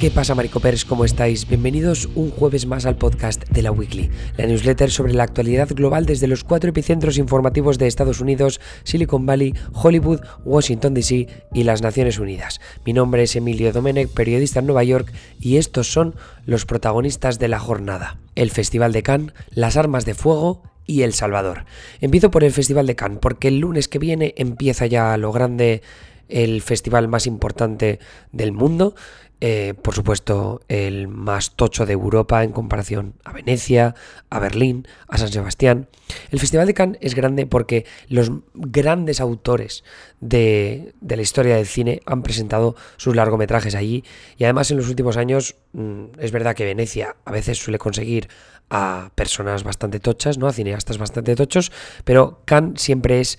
¿Qué pasa, Maricopers? ¿Cómo estáis? Bienvenidos un jueves más al podcast de la Weekly, la newsletter sobre la actualidad global desde los cuatro epicentros informativos de Estados Unidos, Silicon Valley, Hollywood, Washington DC y las Naciones Unidas. Mi nombre es Emilio Domenech, periodista en Nueva York, y estos son los protagonistas de la jornada. El Festival de Cannes, las armas de fuego y El Salvador. Empiezo por el Festival de Cannes, porque el lunes que viene empieza ya lo grande el festival más importante del mundo. Eh, por supuesto, el más tocho de Europa en comparación a Venecia, a Berlín, a San Sebastián. El Festival de Cannes es grande porque los grandes autores de, de, la historia del cine han presentado sus largometrajes allí y además en los últimos años mm, es verdad que Venecia a veces suele conseguir a personas bastante tochas, ¿no? a cineastas bastante tochos, pero Cannes siempre es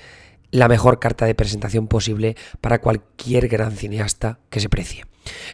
la mejor carta de presentación posible para cualquier gran cineasta que se precie.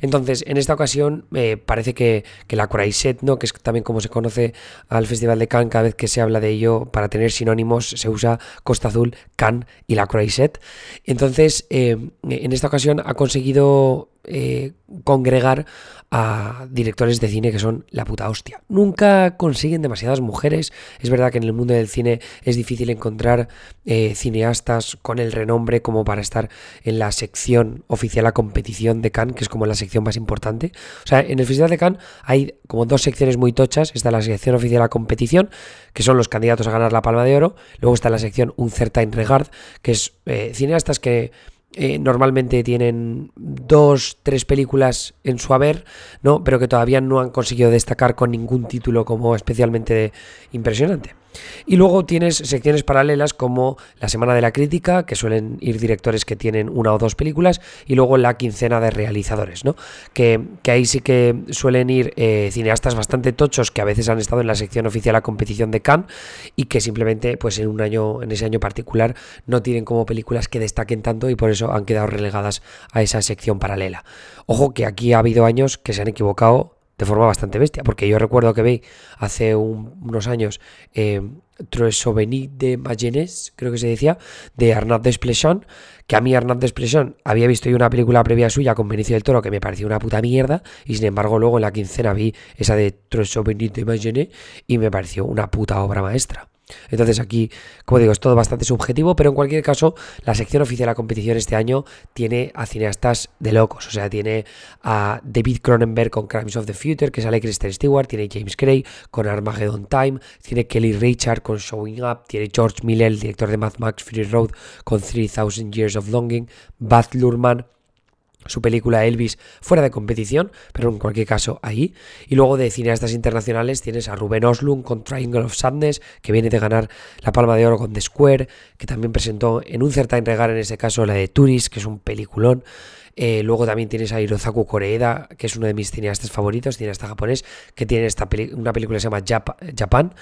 Entonces, en esta ocasión eh, parece que, que, la Croisette, ¿no? que es también como se conoce al Festival de Cannes, cada vez que se habla de ello, para tener sinónimos, se usa Costa Azul, Cannes y la Croisette. Entonces, eh, en esta ocasión ha conseguido eh, congregar a directores de cine que son la puta hostia. Nunca consiguen demasiadas mujeres. Es verdad que en el mundo del cine es difícil encontrar eh, cineastas con el renombre como para estar en la sección oficial a competición de Cannes, que es como la sección más importante. O sea, en el Festival de Cannes hay como dos secciones muy tochas. Está la sección oficial a competición, que son los candidatos a ganar la Palma de Oro. Luego está la sección Un Certain Regard, que es eh, cineastas que eh, normalmente tienen dos, tres películas en su haber, ¿no? Pero que todavía no han conseguido destacar con ningún título como especialmente impresionante. Y luego tienes secciones paralelas como la Semana de la Crítica, que suelen ir directores que tienen una o dos películas, y luego la quincena de realizadores, ¿no? Que, que ahí sí que suelen ir eh, cineastas bastante tochos que a veces han estado en la sección oficial a competición de Cannes y que simplemente, pues en un año, en ese año particular, no tienen como películas que destaquen tanto y por eso han quedado relegadas a esa sección paralela. Ojo que aquí ha habido años que se han equivocado de forma bastante bestia, porque yo recuerdo que vi hace unos años eh, Tres de Magenés, creo que se decía, de Arnaud Desplechin, que a mí Arnaud Desplechin había visto yo una película previa suya con Benicio del Toro que me pareció una puta mierda, y sin embargo luego en la quincena vi esa de Tres de Magenés y me pareció una puta obra maestra. Entonces aquí, como digo, es todo bastante subjetivo, pero en cualquier caso, la sección oficial de la competición este año tiene a cineastas de locos. O sea, tiene a David Cronenberg con Crimes of the Future, que sale Kristen Stewart, tiene James Gray con Armageddon Time, tiene Kelly Richard con Showing Up, tiene George Miller, el director de Mad Max Fury Road, con 3000 Years of Longing, Baz Luhrmann su película Elvis fuera de competición, pero en cualquier caso ahí. Y luego de cineastas internacionales tienes a Ruben Oslund con Triangle of Sadness, que viene de ganar la Palma de Oro con The Square, que también presentó en un certain regar en este caso la de Tourist, que es un peliculón. Eh, luego también tienes a Hirozaku Koreeda, que es uno de mis cineastas favoritos, cineasta japonés, que tiene esta una película que se llama Japan.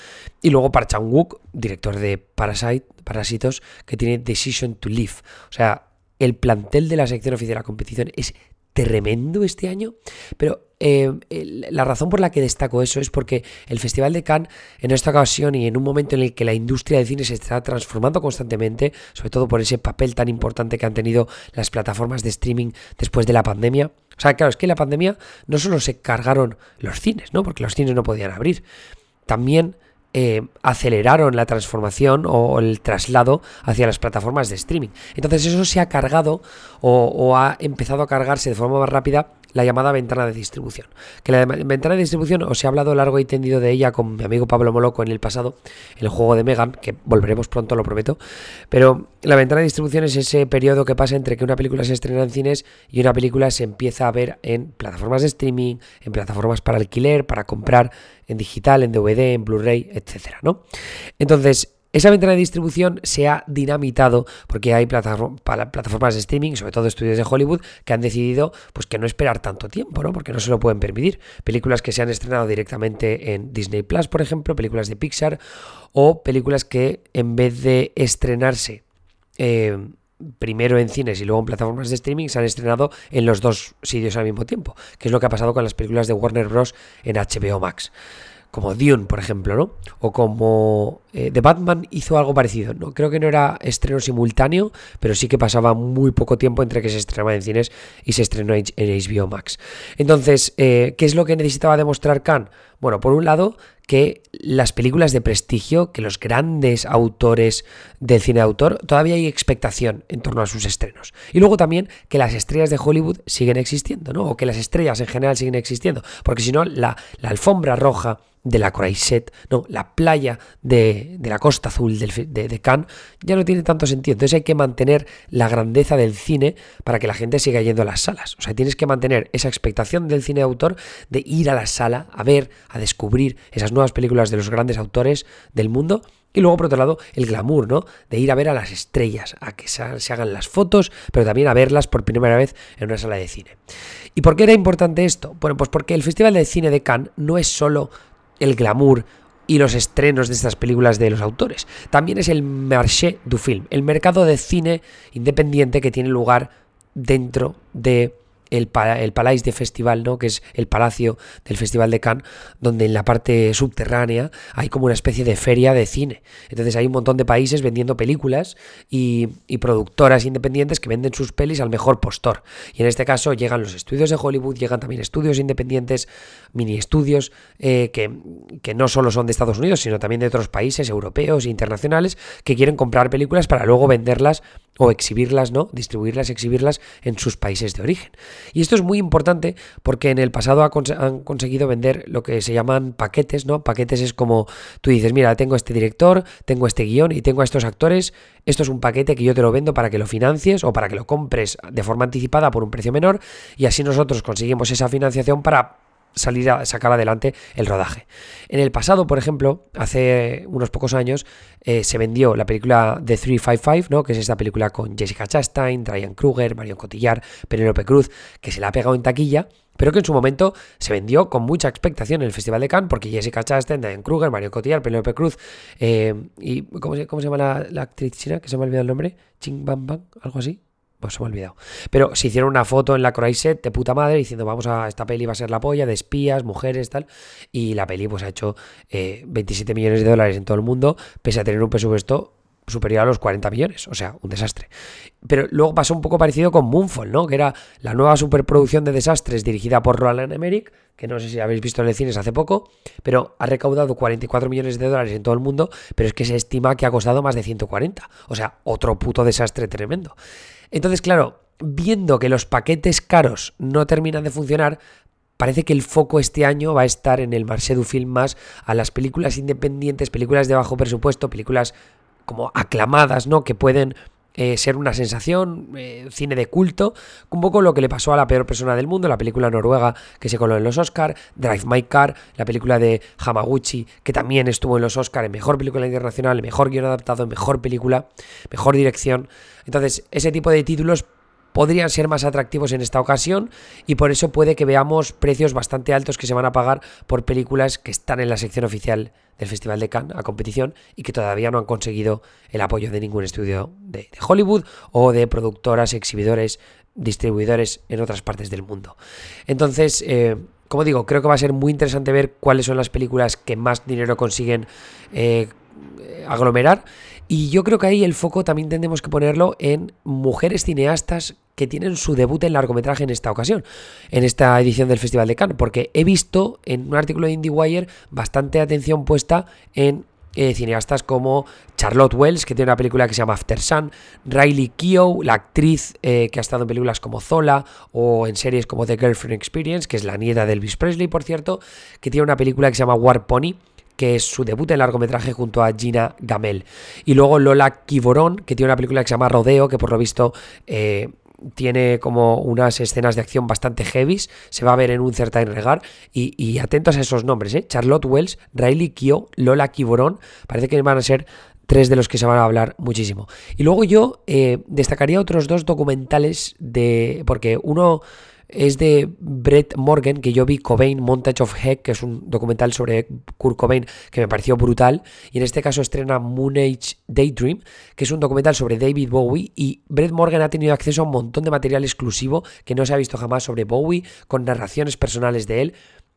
Y luego Park Chan-wook, director de Parasite, Parásitos, que tiene Decision to Live. O sea, el plantel de la sección oficial de la competición es tremendo este año, pero eh, la razón por la que destaco eso es porque el Festival de Cannes en esta ocasión y en un momento en el que la industria del cine se está transformando constantemente, sobre todo por ese papel tan importante que han tenido las plataformas de streaming después de la pandemia. O sea, claro, es que la pandemia no solo se cargaron los cines, ¿no? Porque los cines no podían abrir. También eh, aceleraron la transformación o el traslado hacia las plataformas de streaming. Entonces eso se ha cargado o, ha empezado a cargarse de forma más rápida la llamada ventana de distribución. Que la ventana de distribución, os he hablado largo y tendido de ella con mi amigo Pablo Moloco en el pasado, el juego de Megan, que volveremos pronto, lo prometo. Pero la ventana de distribución es ese periodo que pasa entre que una película se estrena en cines y una película se empieza a ver en plataformas de streaming, en plataformas para alquiler, para comprar en digital, en DVD, en Blu-ray, etcétera, ¿no? Entonces, esa ventana de distribución se ha dinamitado porque hay plataformas de streaming, sobre todo estudios de Hollywood, que han decidido pues que no esperar tanto tiempo, ¿no? Porque no se lo pueden permitir. Películas que se han estrenado directamente en Disney Plus, por ejemplo, películas de Pixar, o películas que en vez de estrenarse eh, primero en cines y luego en plataformas de streaming, se han estrenado en los dos sitios al mismo tiempo, que es lo que ha pasado con las películas de Warner Bros. en HBO Max como Dune, por ejemplo, ¿no? O como eh, The Batman hizo algo parecido, ¿no? Creo que no era estreno simultáneo, pero sí que pasaba muy poco tiempo entre que se estrenaba en cines y se estrenó en HBO Max. Entonces, eh, ¿qué es lo que necesitaba demostrar Khan? Bueno, por un lado, que las películas de prestigio, que los grandes autores del cine de autor, todavía hay expectación en torno a sus estrenos. Y luego también que las estrellas de Hollywood siguen existiendo, ¿no? O que las estrellas en general siguen existiendo. Porque si no, la, alfombra roja de la Croisette, no, la playa de, la costa azul de, de, Cannes, ya no tiene tanto sentido. Entonces hay que mantener la grandeza del cine para que la gente siga yendo a las salas. O sea, tienes que mantener esa expectación del cine de autor de ir a la sala a ver, descubrir esas nuevas películas de los grandes autores del mundo. Y luego, por otro lado, el glamour, ¿no? De ir a ver a las estrellas, a que se hagan las fotos, pero también a verlas por primera vez en una sala de cine. ¿Y por qué era importante esto? Bueno, pues porque el Festival de Cine de Cannes no es solo el glamour y los estrenos de estas películas de los autores. También es el marché du film, el mercado de cine independiente que tiene lugar dentro de el, el Palais de Festival, ¿no? que es el palacio del Festival de Cannes, donde en la parte subterránea hay como una especie de feria de cine. Entonces hay un montón de países vendiendo películas y, productoras independientes que venden sus pelis al mejor postor. Y en este caso llegan los estudios de Hollywood, llegan también estudios independientes, mini estudios, eh, que, que no solo son de Estados Unidos, sino también de otros países europeos e internacionales, que quieren comprar películas para luego venderlas o exhibirlas, ¿no? Distribuirlas, exhibirlas en sus países de origen. Y esto es muy importante porque en el pasado han conseguido vender lo que se llaman paquetes, ¿no? Paquetes es como tú dices, mira, tengo este director, tengo este guion y tengo a estos actores, esto es un paquete que yo te lo vendo para que lo financies o para que lo compres de forma anticipada por un precio menor y así nosotros conseguimos esa financiación para salir a sacar adelante el rodaje. En el pasado, por ejemplo, hace unos pocos años, eh, se vendió la película The 355, ¿no? que es esta película con Jessica Chastain, Ryan Kruger, Marion Cotillard, Penélope Cruz, que se la ha pegado en taquilla, pero que en su momento se vendió con mucha expectación en el Festival de Cannes, porque Jessica Chastain, Ryan Kruger, Marion Cotillard, Penélope Cruz, eh, y ¿cómo se, llama la, la, actriz china? Que se me ha olvidado el nombre, Ching Bang Bang, algo así. Pues se me ha olvidado. Pero se hicieron una foto en la Croisette de puta madre diciendo, vamos a, esta peli va a ser la polla, de espías, mujeres, tal. Y la peli pues ha hecho 27 eh, millones de dólares en todo el mundo, pese a tener un presupuesto superior a los 40 millones, o sea, un desastre. Pero luego pasó un poco parecido con Moonfall, ¿no? Que era la nueva superproducción de desastres dirigida por Roland Emmerich, que no sé si habéis visto en el cines hace poco, pero ha recaudado 44 millones de dólares en todo el mundo, pero es que se estima que ha costado más de 140. O sea, otro puto desastre tremendo. Entonces, claro, viendo que los paquetes caros no terminan de funcionar, parece que el foco este año va a estar en el Marché du Film más a las películas independientes, películas de bajo presupuesto, películas como aclamadas, ¿no? Que pueden eh, ser una sensación, eh, cine de culto, un poco lo que le pasó a la peor persona del mundo, la película noruega que se coló en los Oscar, Drive My Car, la película de Hamaguchi que también estuvo en los Oscar en mejor película internacional, mejor guion adaptado, mejor película, mejor dirección. Entonces, ese tipo de títulos podrían ser más atractivos en esta ocasión y por eso puede que veamos precios bastante altos que se van a pagar por películas que están en la sección oficial del Festival de Cannes a competición y que todavía no han conseguido el apoyo de ningún estudio de, Hollywood o de productoras, exhibidores, distribuidores en otras partes del mundo. Entonces, eh, como digo, creo que va a ser muy interesante ver cuáles son las películas que más dinero consiguen eh, aglomerar. Y yo creo que ahí el foco también tendremos que ponerlo en mujeres cineastas que tienen su debut en largometraje en esta ocasión, en esta edición del Festival de Cannes, porque he visto en un artículo de IndieWire bastante atención puesta en eh, cineastas como Charlotte Wells, que tiene una película que se llama After Sun, Riley Keough, la actriz eh, que ha estado en películas como Zola o en series como The Girlfriend Experience, que es la nieta de Elvis Presley, por cierto, que tiene una película que se llama War Pony que es su debut en largometraje junto a Gina Gamel. Y luego Lola Kivorón, que tiene una película que se llama Rodeo, que por lo visto eh, tiene como unas escenas de acción bastante heavies, se va a ver en un Certain Regar, y, atentos a esos nombres, ¿eh? Charlotte Wells, Riley Kio, Lola Kivorón, parece que van a ser tres de los que se van a hablar muchísimo. Y luego yo eh, destacaría otros dos documentales de... porque uno es de Brett Morgan, que yo vi Cobain Montage of Heck, que es un documental sobre Kurt Cobain que me pareció brutal. Y en este caso estrena Moon Age Daydream, que es un documental sobre David Bowie. Y Brett Morgan ha tenido acceso a un montón de material exclusivo que no se ha visto jamás sobre Bowie, con narraciones personales de él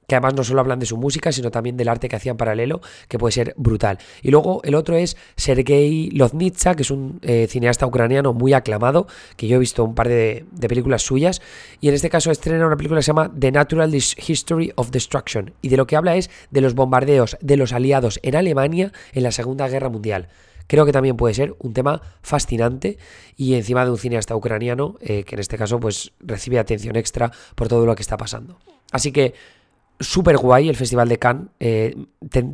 que además no solo hablan de su música, sino también del arte que hacían paralelo, que puede ser brutal. Y luego el otro es Sergei Loznitsa, que es un eh, cineasta ucraniano muy aclamado, que yo he visto un par de, películas suyas, y en este caso estrena una película que se llama The Natural History of Destruction, y de lo que habla es de los bombardeos de los aliados en Alemania en la Segunda Guerra Mundial creo que también puede ser un tema fascinante y encima de un cineasta ucraniano eh, que en este caso pues recibe atención extra por todo lo que está pasando. Así que súper guay el Festival de Cannes. Eh,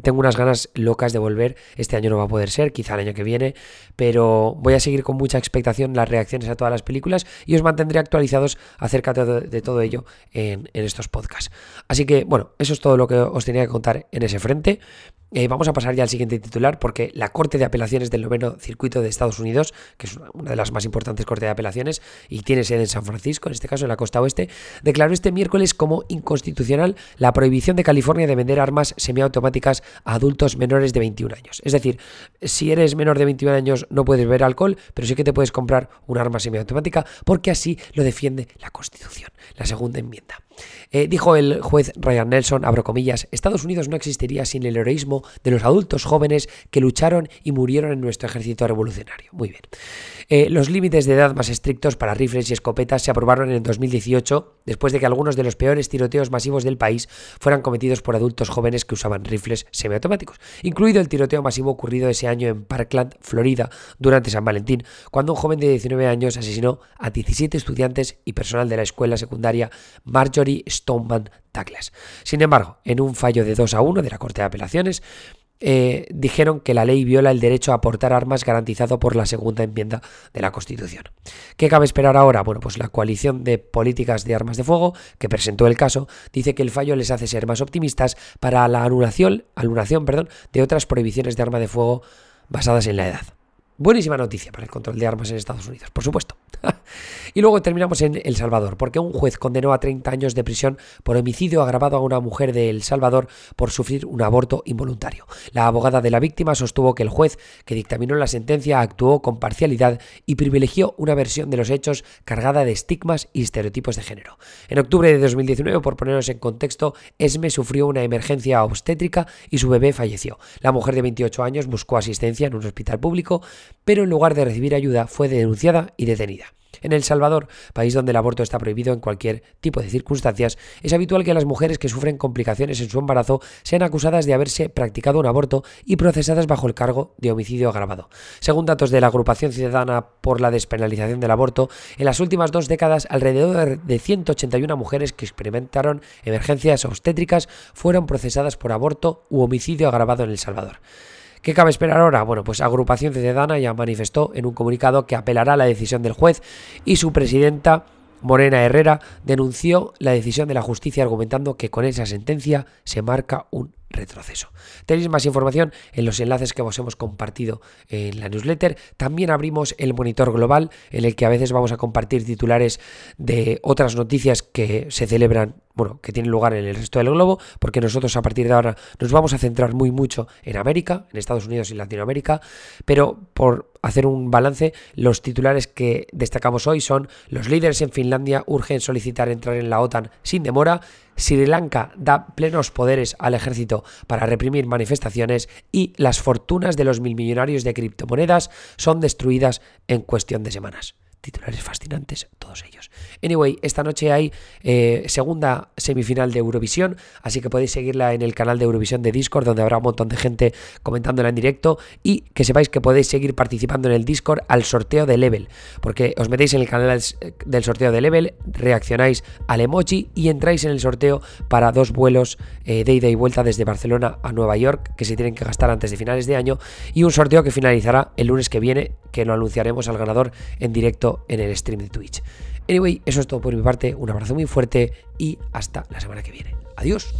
tengo unas ganas locas de volver. Este año no va a poder ser, quizá el año que viene, pero voy a seguir con mucha expectación las reacciones a todas las películas y os mantendré actualizados acerca de, todo ello en, en, estos podcasts. Así que, bueno, eso es todo lo que os tenía que contar en ese frente. Eh, vamos a pasar ya al siguiente titular porque la Corte de Apelaciones del Noveno Circuito de Estados Unidos, que es una de las más importantes cortes de apelaciones y tiene sede en San Francisco, en este caso en la costa oeste, declaró este miércoles como inconstitucional la prohibición de California de vender armas semiautomáticas a adultos menores de 21 años. Es decir, si eres menor de 21 años no puedes beber alcohol, pero sí que te puedes comprar un arma semiautomática porque así lo defiende la Constitución, la segunda enmienda. Eh, dijo el juez Ryan Nelson, abro comillas, Estados Unidos no existiría sin el heroísmo de los adultos jóvenes que lucharon y murieron en nuestro ejército revolucionario. Muy bien. Eh, los límites de edad más estrictos para rifles y escopetas se aprobaron en el 2018, después de que algunos de los peores tiroteos masivos del país fueran cometidos por adultos jóvenes que usaban rifles semiautomáticos, incluido el tiroteo masivo ocurrido ese año en Parkland, Florida, durante San Valentín, cuando un joven de 19 años asesinó a 17 estudiantes y personal de la escuela secundaria Marjorie Stoneman Douglas. Sin embargo, en un fallo de 2 a 1 de la Corte de Apelaciones, eh, dijeron que la ley viola el derecho a portar armas garantizado por la segunda enmienda de la Constitución. ¿Qué cabe esperar ahora? Bueno, pues la coalición de políticas de armas de fuego, que presentó el caso, dice que el fallo les hace ser más optimistas para la anulación, anulación perdón, de otras prohibiciones de arma de fuego basadas en la edad. Buenísima noticia para el control de armas en Estados Unidos, por supuesto. y luego terminamos en El Salvador, porque un juez condenó a 30 años de prisión por homicidio agravado a una mujer de El Salvador por sufrir un aborto involuntario. La abogada de la víctima sostuvo que el juez que dictaminó la sentencia actuó con parcialidad y privilegió una versión de los hechos cargada de estigmas y estereotipos de género. En octubre de 2019, por ponernos en contexto, Esme sufrió una emergencia obstétrica y su bebé falleció. La mujer de 28 años buscó asistencia en un hospital público pero en lugar de recibir ayuda fue denunciada y detenida. En El Salvador, país donde el aborto está prohibido en cualquier tipo de circunstancias, es habitual que las mujeres que sufren complicaciones en su embarazo sean acusadas de haberse practicado un aborto y procesadas bajo el cargo de homicidio agravado. Según datos de la Agrupación Ciudadana por la Despenalización del Aborto, en las últimas dos décadas alrededor de 181 mujeres que experimentaron emergencias obstétricas fueron procesadas por aborto u homicidio agravado en El Salvador. ¿Qué cabe esperar ahora? Bueno, pues Agrupación Ciudadana ya manifestó en un comunicado que apelará a la decisión del juez y su presidenta Morena Herrera denunció la decisión de la justicia argumentando que con esa sentencia se marca un retroceso. Tenéis más información en los enlaces que os hemos compartido en la newsletter. También abrimos el monitor global en el que a veces vamos a compartir titulares de otras noticias que se celebran bueno, que tiene lugar en el resto del globo, porque nosotros a partir de ahora nos vamos a centrar muy mucho en América, en Estados Unidos y Latinoamérica, pero por hacer un balance, los titulares que destacamos hoy son los líderes en Finlandia urgen solicitar entrar en la OTAN sin demora, Sri Lanka da plenos poderes al ejército para reprimir manifestaciones y las fortunas de los mil millonarios de criptomonedas son destruidas en cuestión de semanas titulares fascinantes, todos ellos. Anyway, esta noche hay eh, segunda semifinal de Eurovisión, así que podéis seguirla en el canal de Eurovisión de Discord, donde habrá un montón de gente comentándola en directo y que sepáis que podéis seguir participando en el Discord al sorteo de Level, porque os metéis en el canal del sorteo de Level, reaccionáis al emoji y entráis en el sorteo para dos vuelos eh, de ida y vuelta desde Barcelona a Nueva York, que se tienen que gastar antes de finales de año, y un sorteo que finalizará el lunes que viene, que lo anunciaremos al ganador en directo en el stream de Twitch. Anyway, eso es todo por mi parte, un abrazo muy fuerte y hasta la semana que viene. Adiós.